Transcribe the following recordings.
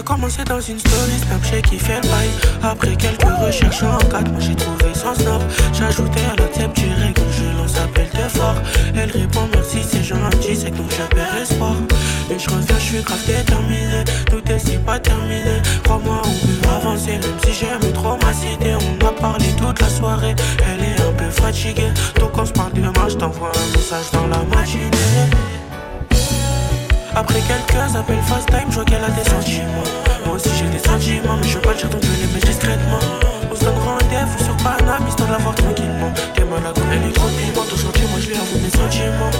a commencé dans une story Snapchat qui fait le bail. Après quelques recherches en 4, moi j'ai trouvé son snap. J'ajoutais à la tête direct, je lance appel de fort. Elle répond merci, c'est gentil, c'est que donc je perds espoir. Et je reviens, je suis grave déterminé. Tout est si pas terminé. Crois-moi, on peut avancer, même si j'aime trop ma cité. On a parlé toute la soirée, elle est un peu fatiguée. Donc on se parle demain, je t'envoie un message dans la matinée. Après quelques appels time, je vois qu'elle a des sentiments. Moi aussi j'ai des sentiments, mais je veux pas le dire donc je les mets discrètement. On se donne rendez-vous sur Paname, histoire de la voir tranquillement. T'es malade, elle est trop ton chantier, moi je lui avoue mes sentiments.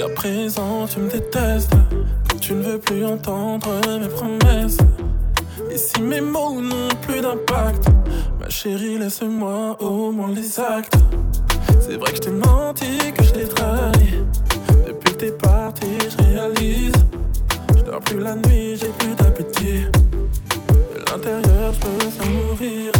jusqu'à présent tu me détestes. Tu ne veux plus entendre mes promesses. Et si mes mots n'ont plus d'impact. Ma chérie laisse-moi au moins les actes. C'est vrai que je t'ai menti, que je t'ai trahi. Depuis que t'es parti je réalise. Je dors plus la nuit, j'ai plus d'appétit. De l'intérieur je peux s'en mourir.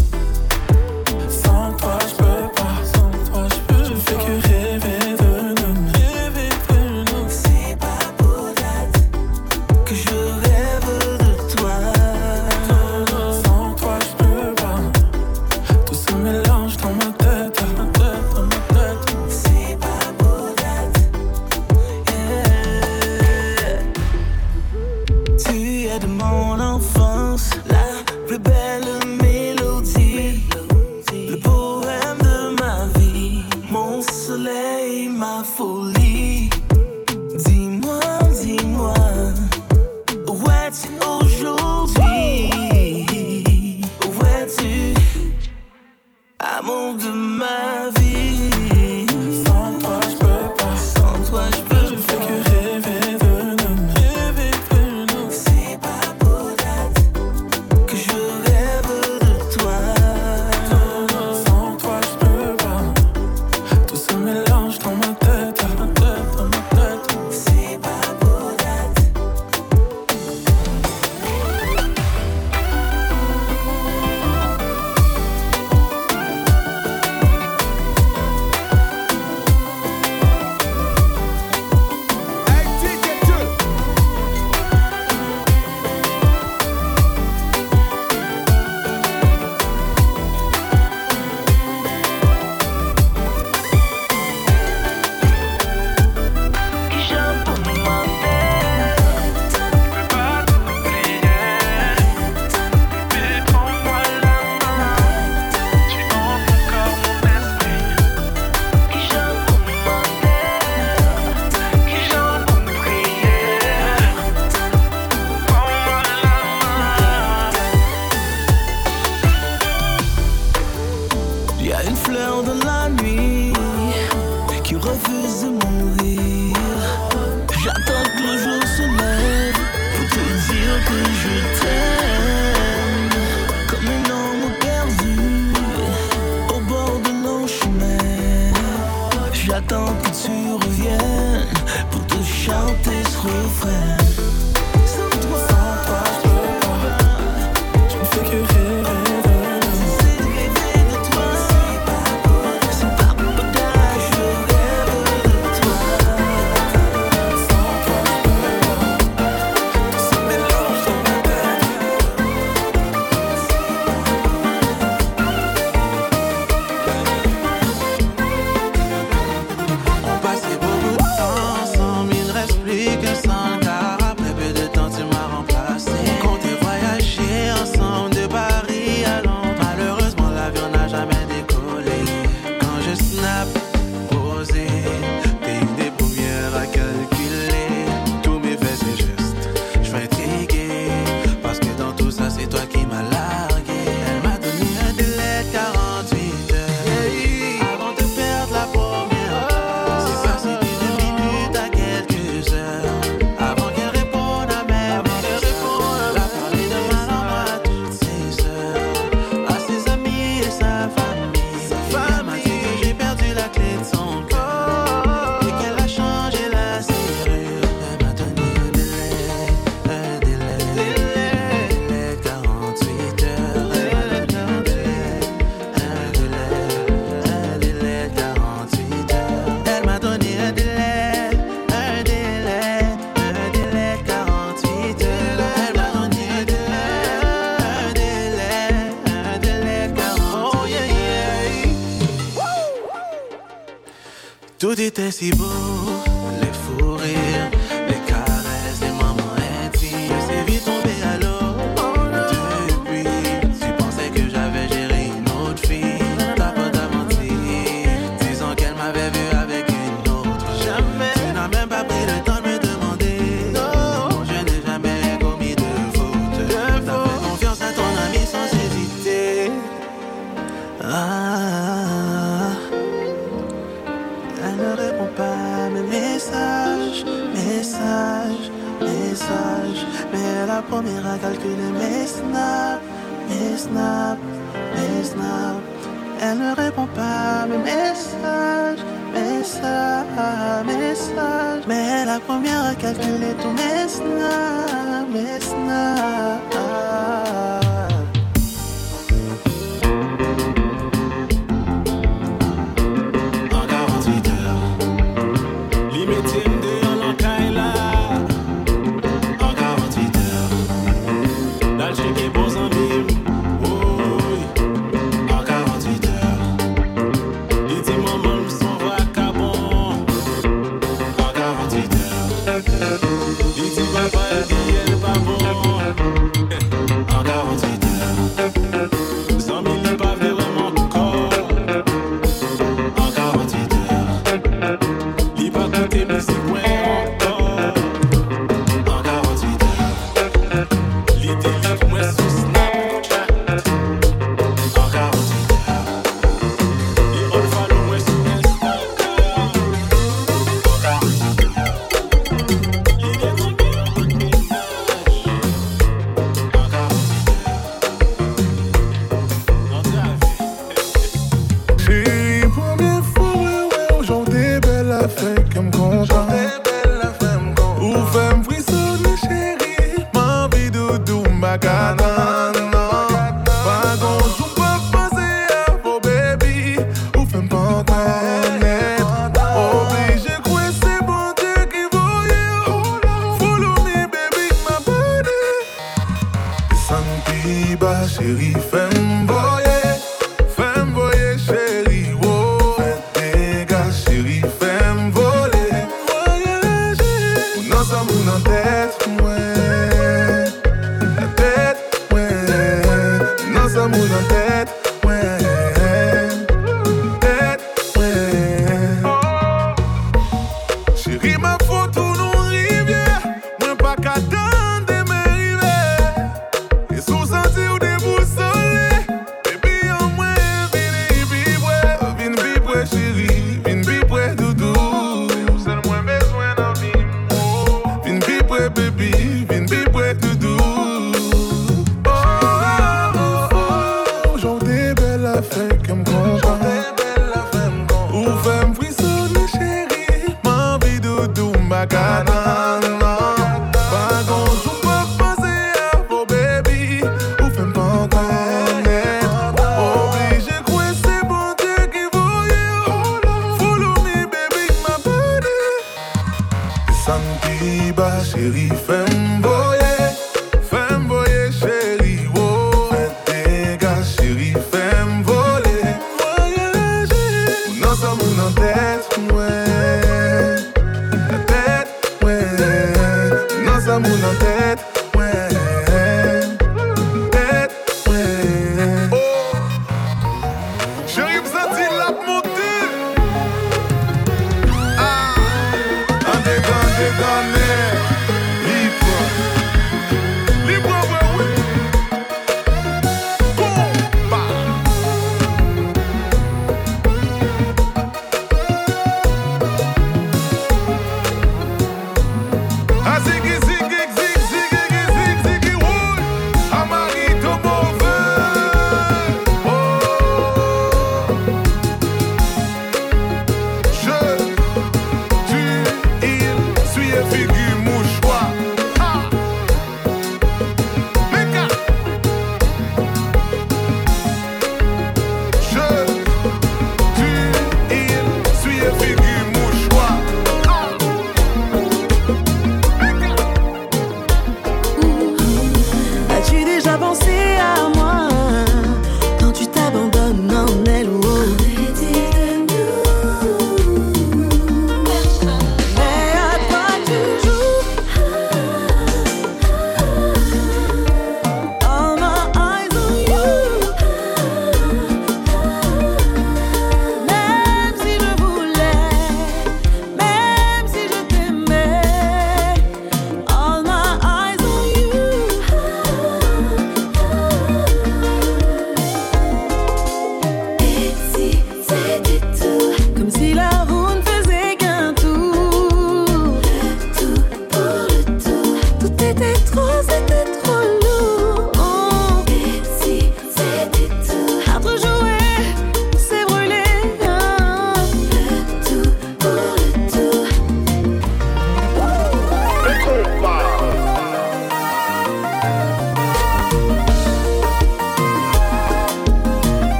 Tout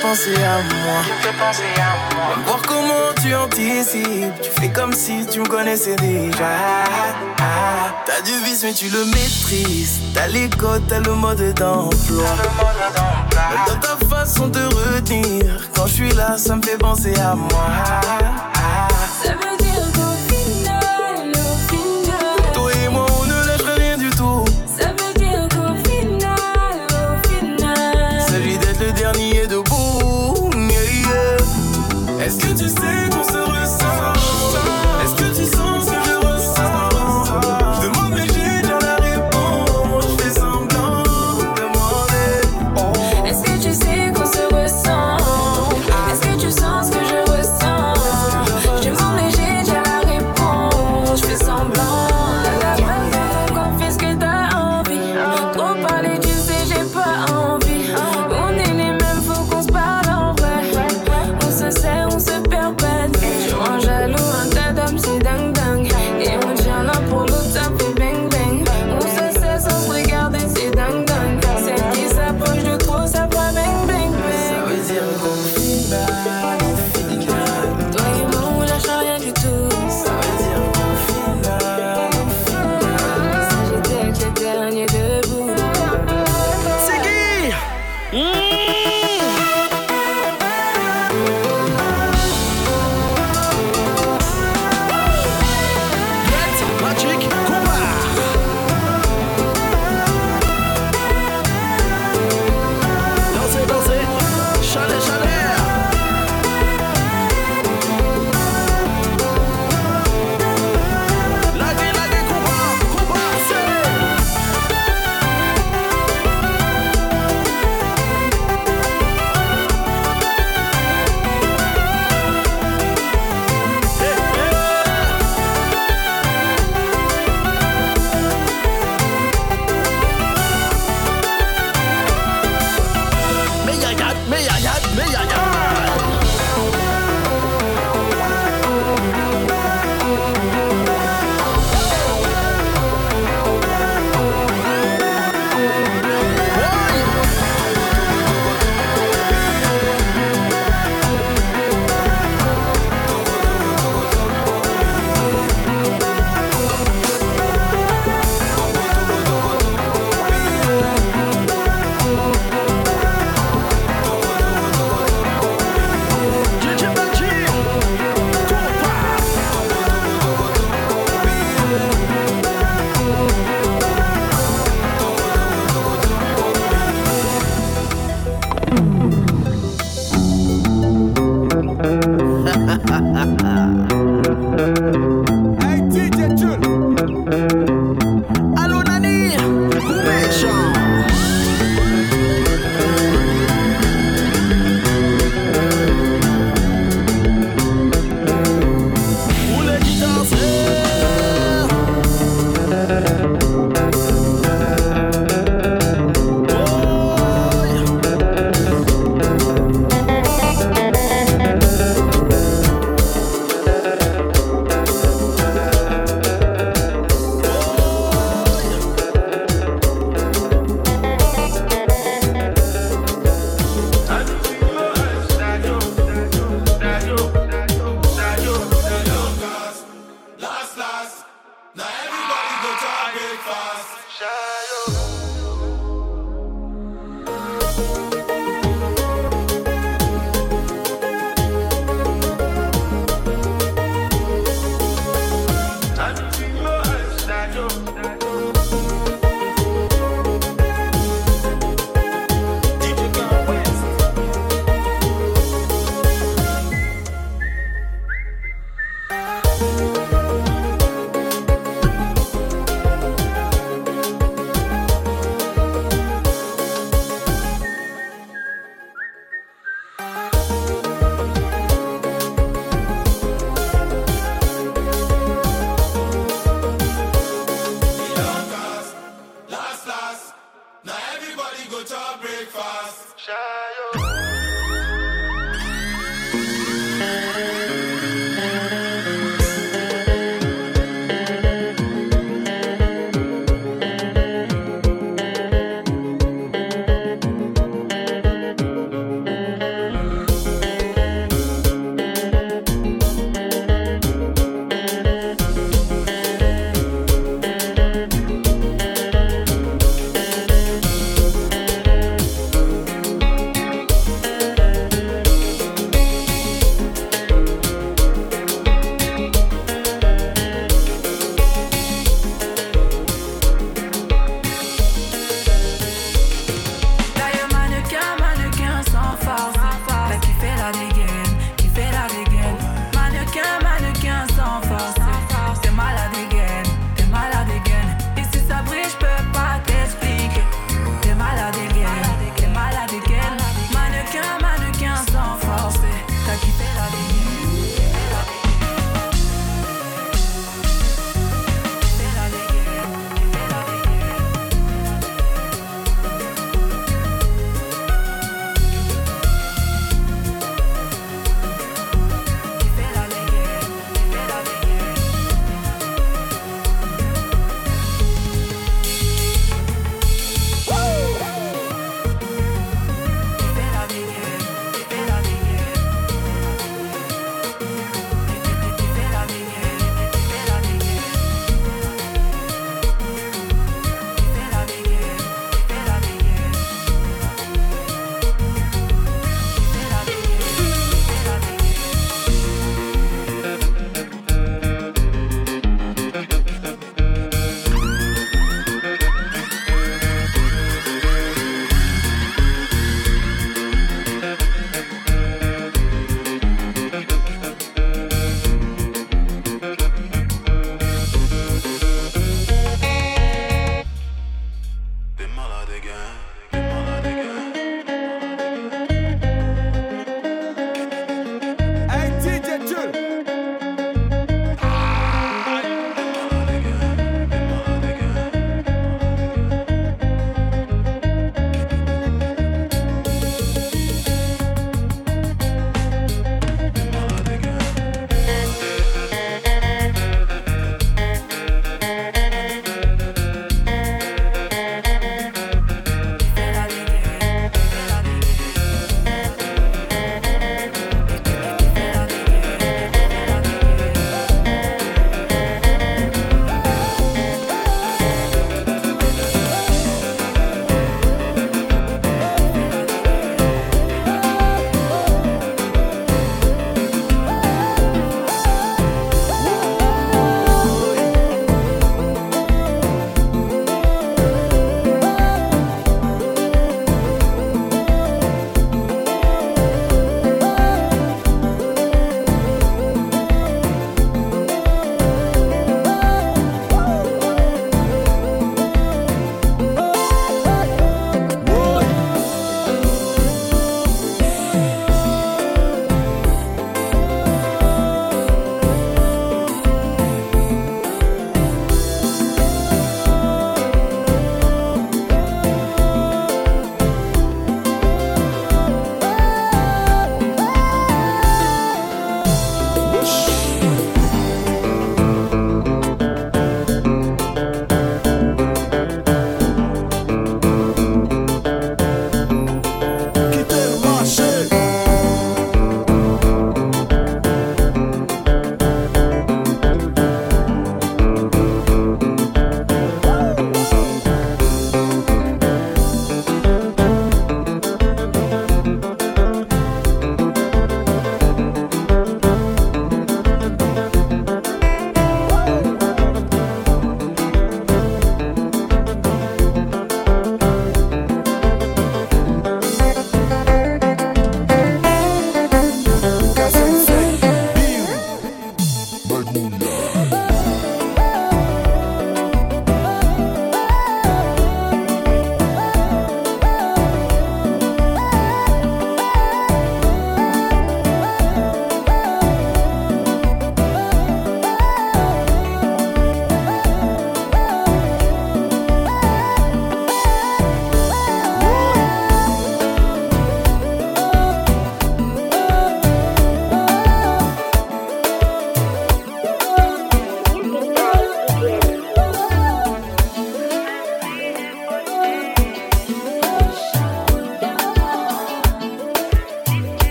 penser à moi. Tu voir comment tu anticipes. Tu fais comme si tu me connaissais déjà. T'as du vice, mais tu le maîtrises. T'as les codes, t'as le mode d'emploi. Dans ta façon de retenir, quand je suis là, ça me fait penser à moi.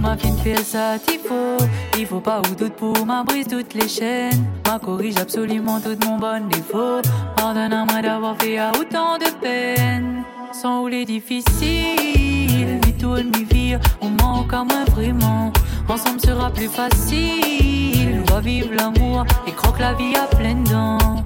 Ma fine faire ça, il faut. Il faut pas ou doute pour ma brise toutes les chaînes. Ma corrige absolument tout mon bon défaut. Pardonne-moi d'avoir fait à autant de peine. Sans rouler difficile, ni tout mi vie, on manque à moi vraiment. Ensemble sera plus facile. On va vivre l'amour et croque la vie à pleines dents.